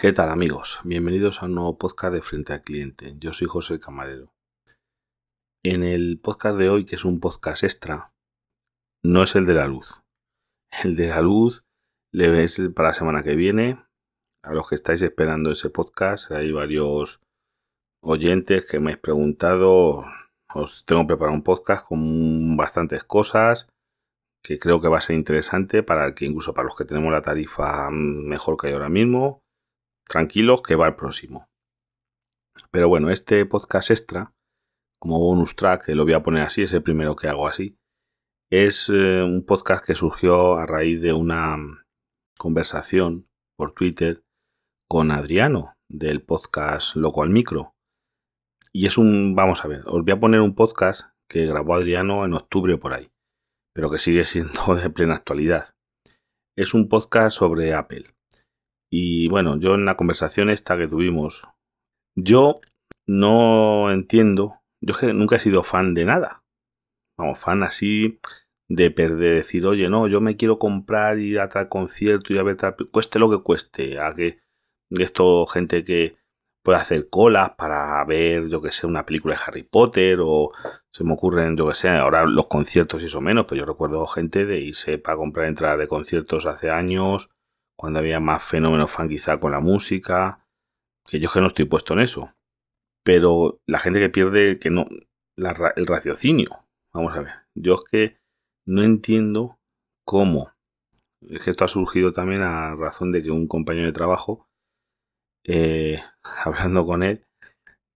¿Qué tal amigos? Bienvenidos a un nuevo podcast de Frente al Cliente. Yo soy José Camarero. En el podcast de hoy, que es un podcast extra, no es el de la luz. El de la luz le ves para la semana que viene. A los que estáis esperando ese podcast, hay varios oyentes que me habéis preguntado. Os tengo preparado un podcast con bastantes cosas que creo que va a ser interesante para que incluso para los que tenemos la tarifa mejor que hay ahora mismo tranquilos que va el próximo. Pero bueno, este podcast extra, como bonus track, lo voy a poner así, es el primero que hago así, es eh, un podcast que surgió a raíz de una conversación por Twitter con Adriano del podcast Loco al Micro. Y es un, vamos a ver, os voy a poner un podcast que grabó Adriano en octubre por ahí, pero que sigue siendo de plena actualidad. Es un podcast sobre Apple. Y bueno, yo en la conversación esta que tuvimos, yo no entiendo, yo que nunca he sido fan de nada. Vamos, fan así de perder, decir, oye, no, yo me quiero comprar, ir a tal concierto, ir a ver tal, cueste lo que cueste, a que esto, gente que puede hacer colas para ver, yo que sé, una película de Harry Potter o se me ocurren, yo que sé, ahora los conciertos y eso menos, pero yo recuerdo gente de irse para comprar entradas de conciertos hace años cuando había más fenómeno fan quizá con la música, que yo que no estoy puesto en eso. Pero la gente que pierde que no el raciocinio. Vamos a ver, yo es que no entiendo cómo. Es que esto ha surgido también a razón de que un compañero de trabajo, eh, hablando con él,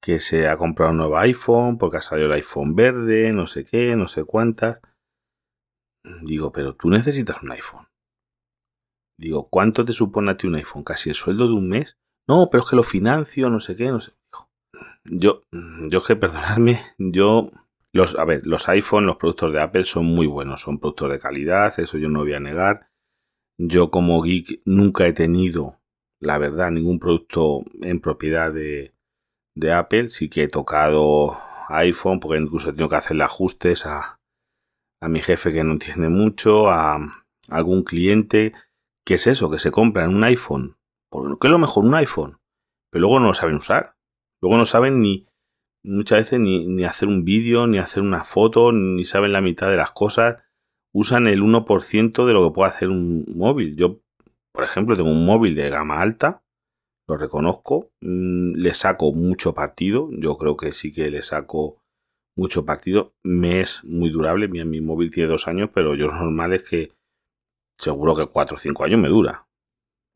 que se ha comprado un nuevo iPhone porque ha salido el iPhone verde, no sé qué, no sé cuántas. Digo, pero tú necesitas un iPhone. Digo, ¿cuánto te supone a ti un iPhone? ¿Casi el sueldo de un mes? No, pero es que lo financio, no sé qué, no sé. Yo, yo es que perdonadme, yo los, a ver, los iPhone, los productos de Apple son muy buenos, son productos de calidad, eso yo no voy a negar. Yo como geek nunca he tenido, la verdad, ningún producto en propiedad de, de Apple. Sí que he tocado iPhone, porque incluso tengo que hacerle ajustes a, a mi jefe que no entiende mucho, a algún cliente ¿Qué es eso? Que se compran un iPhone. ¿Qué es lo mejor? Un iPhone. Pero luego no lo saben usar. Luego no saben ni, muchas veces ni, ni hacer un vídeo, ni hacer una foto, ni saben la mitad de las cosas. Usan el 1% de lo que puede hacer un móvil. Yo, por ejemplo, tengo un móvil de gama alta, lo reconozco, mm, le saco mucho partido. Yo creo que sí que le saco mucho partido. Me es muy durable. Mi, mi móvil tiene dos años, pero yo lo normal es que seguro que 4 o 5 años me dura.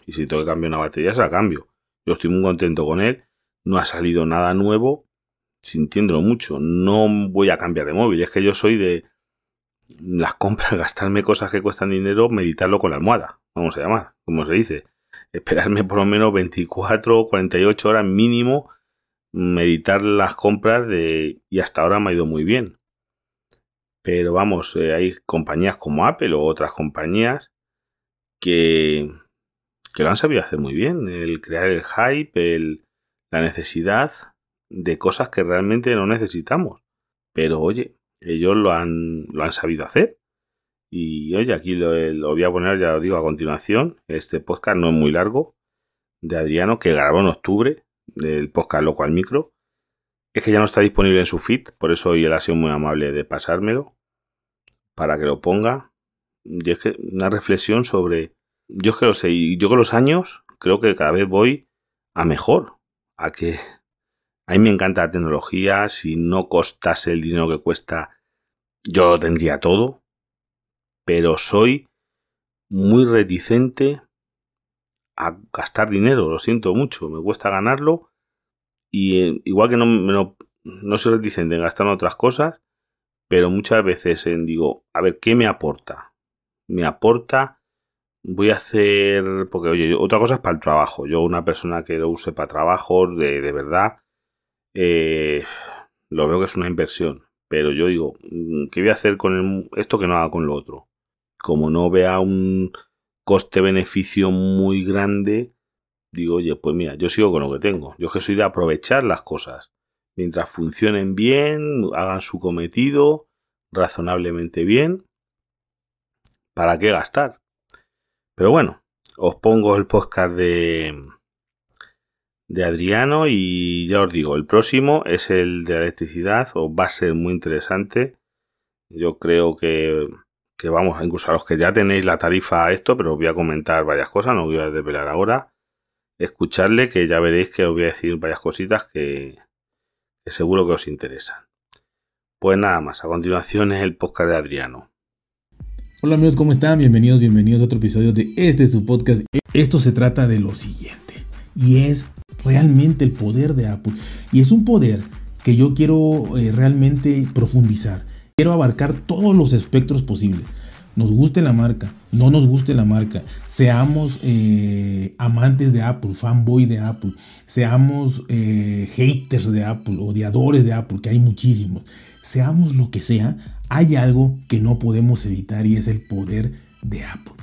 Y si tengo que cambiar una batería, se la cambio. Yo estoy muy contento con él. No ha salido nada nuevo, sintiéndolo mucho. No voy a cambiar de móvil. Es que yo soy de las compras, gastarme cosas que cuestan dinero, meditarlo con la almohada. Vamos a llamar, como se dice. Esperarme por lo menos 24 o 48 horas mínimo, meditar las compras de... y hasta ahora me ha ido muy bien. Pero vamos, eh, hay compañías como Apple o otras compañías que, que lo han sabido hacer muy bien. El crear el hype, el, la necesidad de cosas que realmente no necesitamos. Pero oye, ellos lo han, lo han sabido hacer. Y oye, aquí lo, lo, voy a poner, ya lo digo a continuación. Este podcast no es muy largo, de Adriano, que grabó en octubre, del podcast Loco al Micro. Es que ya no está disponible en su feed, por eso hoy él ha sido muy amable de pasármelo para que lo ponga. Y es que una reflexión sobre yo es que lo sé, y yo con los años creo que cada vez voy a mejor, a que a mí me encanta la tecnología, si no costase el dinero que cuesta, yo tendría todo, pero soy muy reticente a gastar dinero, lo siento mucho, me cuesta ganarlo y eh, igual que no, no, no soy reticente en gastar en otras cosas, pero muchas veces digo, a ver, ¿qué me aporta? Me aporta voy a hacer, porque oye, otra cosa es para el trabajo. Yo una persona que lo use para trabajos, de, de verdad, eh, lo veo que es una inversión. Pero yo digo, mm, ¿qué voy a hacer con esto que no haga con lo otro? Como no vea un coste-beneficio muy grande, digo, oye, pues mira, yo sigo con lo que tengo. Yo es que soy de aprovechar las cosas. Mientras funcionen bien, hagan su cometido razonablemente bien, ¿para qué gastar? Pero bueno, os pongo el podcast de, de Adriano y ya os digo, el próximo es el de electricidad, os va a ser muy interesante. Yo creo que, que vamos, incluso a los que ya tenéis la tarifa a esto, pero os voy a comentar varias cosas, no os voy a desvelar ahora. Escucharle que ya veréis que os voy a decir varias cositas que, seguro que os interesan. Pues nada más, a continuación es el podcast de Adriano. Hola amigos, ¿cómo están? Bienvenidos, bienvenidos a otro episodio de este su podcast. Esto se trata de lo siguiente y es realmente el poder de Apple. Y es un poder que yo quiero eh, realmente profundizar. Quiero abarcar todos los espectros posibles. Nos guste la marca, no nos guste la marca, seamos eh, amantes de Apple, fanboy de Apple, seamos eh, haters de Apple, odiadores de Apple, que hay muchísimos, seamos lo que sea, hay algo que no podemos evitar y es el poder de Apple.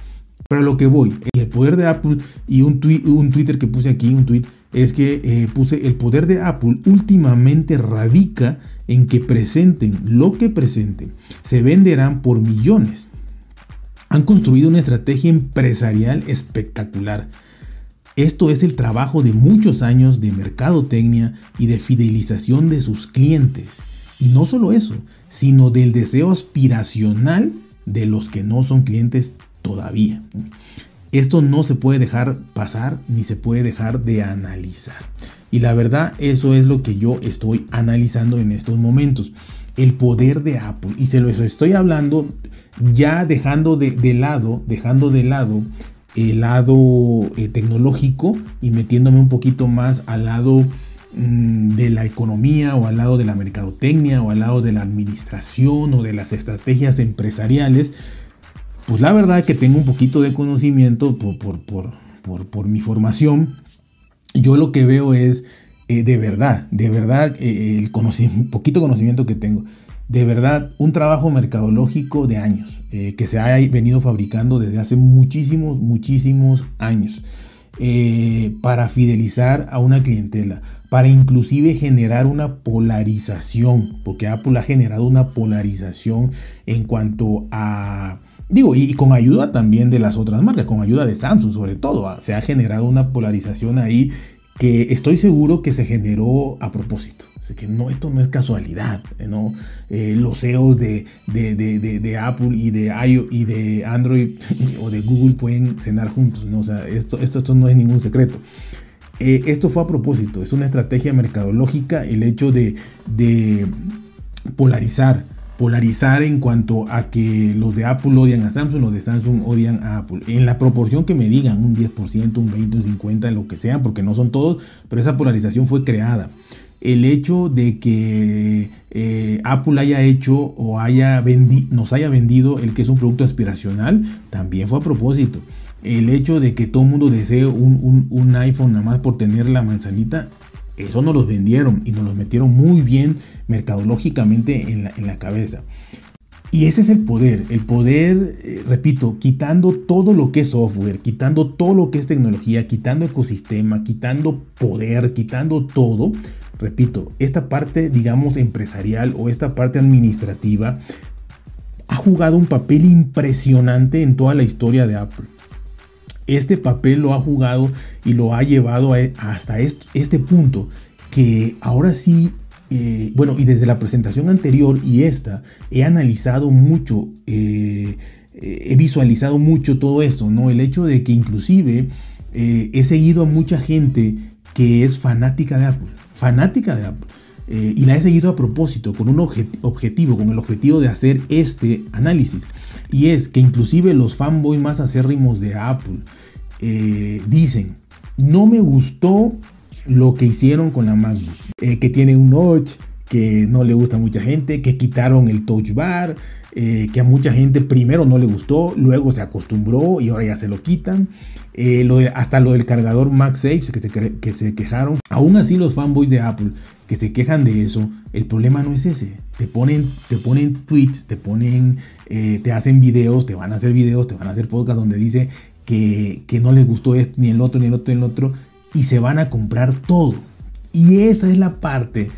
Para lo que voy, el poder de Apple y un, un Twitter que puse aquí, un tweet es que eh, puse el poder de Apple últimamente radica en que presenten lo que presenten. Se venderán por millones. Han construido una estrategia empresarial espectacular. Esto es el trabajo de muchos años de mercadotecnia y de fidelización de sus clientes. Y no solo eso, sino del deseo aspiracional de los que no son clientes todavía. Esto no se puede dejar pasar ni se puede dejar de analizar. Y la verdad, eso es lo que yo estoy analizando en estos momentos. El poder de Apple. Y se lo estoy hablando ya dejando de, lado, dejando de lado el lado eh, tecnológico y metiéndome un poquito más al lado mm, de la economía o al lado de la mercadotecnia o al lado de la administración o de las estrategias empresariales pues la verdad que tengo un poquito de conocimiento por, mi formación. Yo lo que veo es, eh, de verdad, de verdad, eh, el poquito conocimiento que tengo, de verdad, un trabajo mercadológico de años, eh, que se ha venido fabricando desde hace muchísimos, muchísimos años. para fidelizar a una clientela, para inclusive generar una polarización, porque Apple ha generado una polarización en cuanto a Digo, y, con ayuda también de las otras marcas, con ayuda de Samsung sobre todo, ah, se ha generado una polarización ahí que estoy seguro que se generó a propósito. Así que no, esto no es casualidad, ¿no? Eh, los CEOs de, de, Apple y de iOS y de Android o de Google pueden cenar juntos, ¿no? O sea, esto, esto, esto no es ningún secreto. Eh, esto fue a propósito, es una estrategia mercadológica el hecho de, de polarizar polarizar en cuanto a que los de Apple odian a Samsung, los de Samsung odian a Apple. En la proporción que me digan, un 10%, un 20%, un 50%, lo que sea, porque no son todos, pero esa polarización fue creada. El hecho de que eh, Apple haya hecho o haya nos haya vendido el que es un producto aspiracional, también fue a propósito. El hecho de que todo el mundo desee un, un iPhone nada más por tener la manzanita, eso nos los vendieron y nos los metieron muy bien mercadológicamente en la, cabeza. Y ese es el poder, el poder, eh, repito, quitando todo lo que es software, quitando todo lo que es tecnología, quitando ecosistema, quitando poder, quitando todo. Repito, esta parte, digamos, empresarial o esta parte administrativa ha jugado un papel impresionante en toda la historia de Apple este papel lo ha jugado y lo ha llevado hasta este, punto que ahora sí, eh, bueno, y desde la presentación anterior y esta, he analizado mucho, eh, he visualizado mucho todo esto, ¿no? El hecho de que inclusive eh, he seguido a mucha gente que es fanática de Apple, fanática de Apple. y la he seguido a propósito, con un objetivo, con el objetivo de hacer este análisis. Y es que inclusive los fanboys más acérrimos de Apple eh, dicen, no me gustó lo que hicieron con la MacBook, eh, que tiene un notch, que no le gusta a mucha gente, que quitaron el touch bar, eh, que a mucha gente primero no le gustó, luego se acostumbró y ahora ya se lo quitan. hasta lo del cargador MagSafe que se, que se quejaron. Aún así los fanboys de Apple que se quejan de eso, el problema no es ese. Te ponen, te ponen tweets, te ponen, eh, te hacen videos, te van a hacer videos, te van a hacer podcast donde dice que, que no les gustó esto, ni el otro, ni el otro, ni el otro, y se van a comprar todo. Y esa es la parte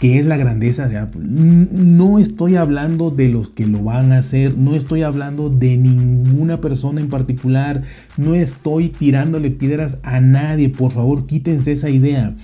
que es la grandeza de Apple. No estoy hablando de los que lo van a hacer, no estoy hablando de ninguna persona en particular, no estoy tirándole piedras a nadie, por favor quítense esa idea.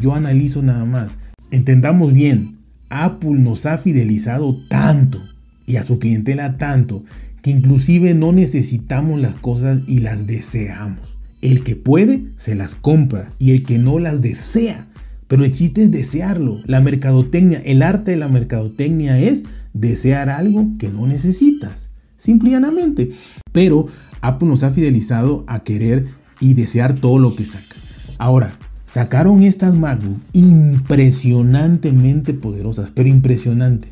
Yo analizo nada más. Entendamos bien, Apple nos ha fidelizado tanto y a su clientela tanto que inclusive no necesitamos las cosas y las deseamos. El que puede se las compra y el que no las desea pero el chiste es desearlo. La mercadotecnia, el arte de la mercadotecnia es desear algo que no necesitas. Simplemente. Pero Apple nos ha fidelizado a querer y desear todo lo que saca. Ahora, sacaron estas MacBook impresionantemente poderosas, pero impresionante.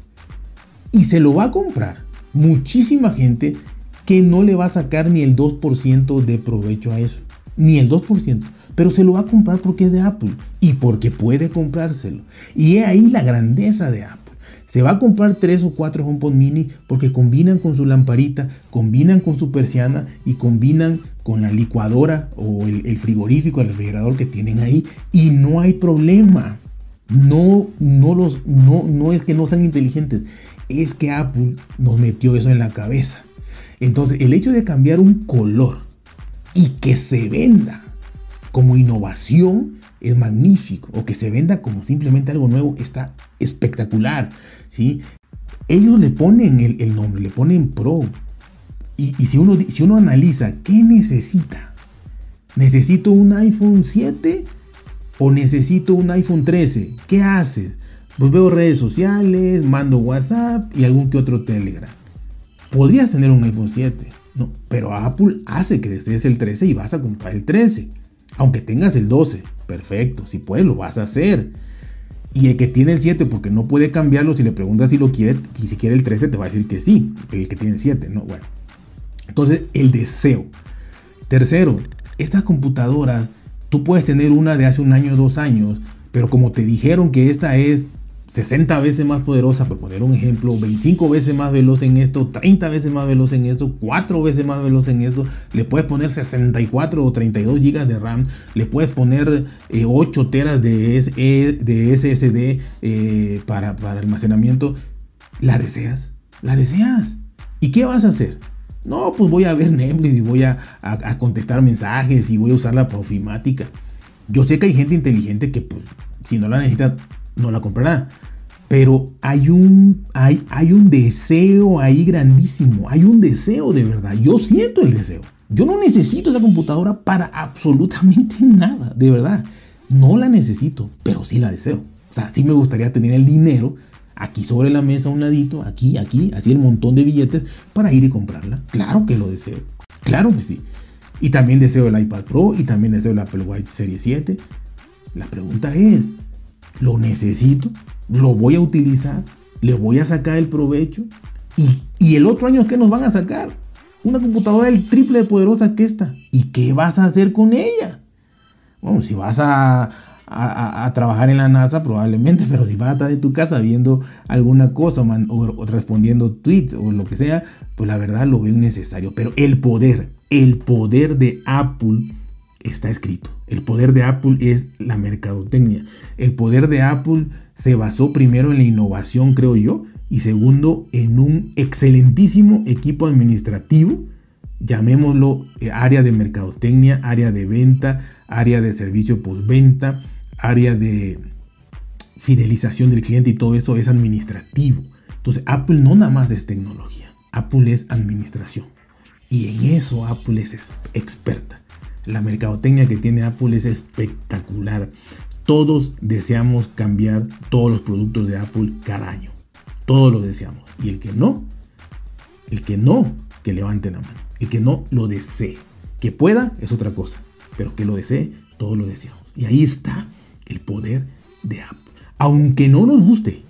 Y se lo va a comprar muchísima gente que no le va a sacar ni el 2% de provecho a eso. Ni el 2% pero se lo va a comprar porque es de Apple y porque puede comprárselo. Y es ahí la grandeza de Apple. Se va a comprar tres o cuatro HomePod mini porque combinan con su lamparita, combinan con su persiana y combinan con la licuadora o el, frigorífico, el refrigerador que tienen ahí y no hay problema. No, no, los, no, no es que no sean inteligentes, es que Apple nos metió eso en la cabeza. Entonces, el hecho de cambiar un color y que se venda como innovación es magnífico o que se venda como simplemente algo nuevo está espectacular. ¿sí? Ellos le ponen el, nombre, le ponen Pro. Y, si, uno, si uno analiza qué necesita, ¿necesito un iPhone 7 o necesito un iPhone 13? ¿Qué haces? Pues veo redes sociales, mando WhatsApp y algún que otro Telegram. Podrías tener un iPhone 7, pero Apple hace que desees el 13 y vas a comprar el 13. Aunque tengas el 12, perfecto, si puedes lo vas a hacer. Y el que tiene el 7 porque no puede cambiarlo, si le preguntas si lo quiere, y si quiere el 13 te va a decir que sí, el que tiene el 7, ¿no? Bueno. Entonces, el deseo. Tercero, estas computadoras, tú puedes tener una de hace un año o dos años, pero como te dijeron que esta es 60 veces más poderosa, por poner un ejemplo, 25 veces más veloz en esto, 30 veces más veloz en esto, 4 veces más veloz en esto, le puedes poner 64 o 32 GB de RAM, le puedes poner 8 eh, teras de, e, de SSD eh, para, para almacenamiento, la deseas, la deseas. ¿Y qué vas a hacer? No, pues voy a ver Netflix y voy a, a, contestar mensajes y voy a usar la profimática. Yo sé que hay gente inteligente que pues si no la necesita no la comprará. Pero hay un, hay, hay un deseo ahí grandísimo, hay un deseo de verdad. Yo siento el deseo. Yo no necesito esa computadora para absolutamente nada, de verdad. No la necesito, pero sí la deseo. O sea, sí me gustaría tener el dinero aquí sobre la mesa, un ladito, aquí, aquí, así el montón de billetes para ir y comprarla. Claro que lo deseo. Claro que sí. Y también deseo el iPad Pro y también deseo el Apple Watch Serie 7. La pregunta es, lo necesito, lo voy a utilizar, le voy a sacar el provecho. Y, el otro año, ¿qué nos van a sacar? Una computadora el triple de poderosa que esta. ¿Y qué vas a hacer con ella? Bueno, si vas a, a, trabajar en la NASA, probablemente, pero si vas a estar en tu casa viendo alguna cosa o, respondiendo tweets o lo que sea, pues la verdad lo veo necesario. Pero el poder, el poder de Apple está escrito. El poder de Apple es la mercadotecnia. El poder de Apple se basó primero en la innovación, creo yo, y segundo en un excelentísimo equipo administrativo, llamémoslo eh, área de mercadotecnia, área de venta, área de servicio postventa, área de fidelización del cliente y todo eso es administrativo. Entonces Apple no nada más es tecnología, Apple es administración. Y en eso Apple es experta. La mercadotecnia que tiene Apple es espectacular. Todos deseamos cambiar todos los productos de Apple cada año. Todos lo deseamos. Y el que no, el que no, que levante la mano. El que no lo desee. Que pueda es otra cosa. Pero que lo desee, todos lo deseamos. Y ahí está el poder de Apple. Aunque no nos guste.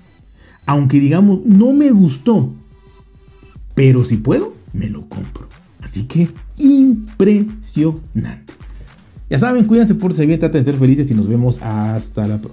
Aunque digamos, no me gustó. Pero si puedo, me lo compro. Así que impresionante. Ya saben, cuídense por bien, traten de ser felices y nos vemos hasta la próxima.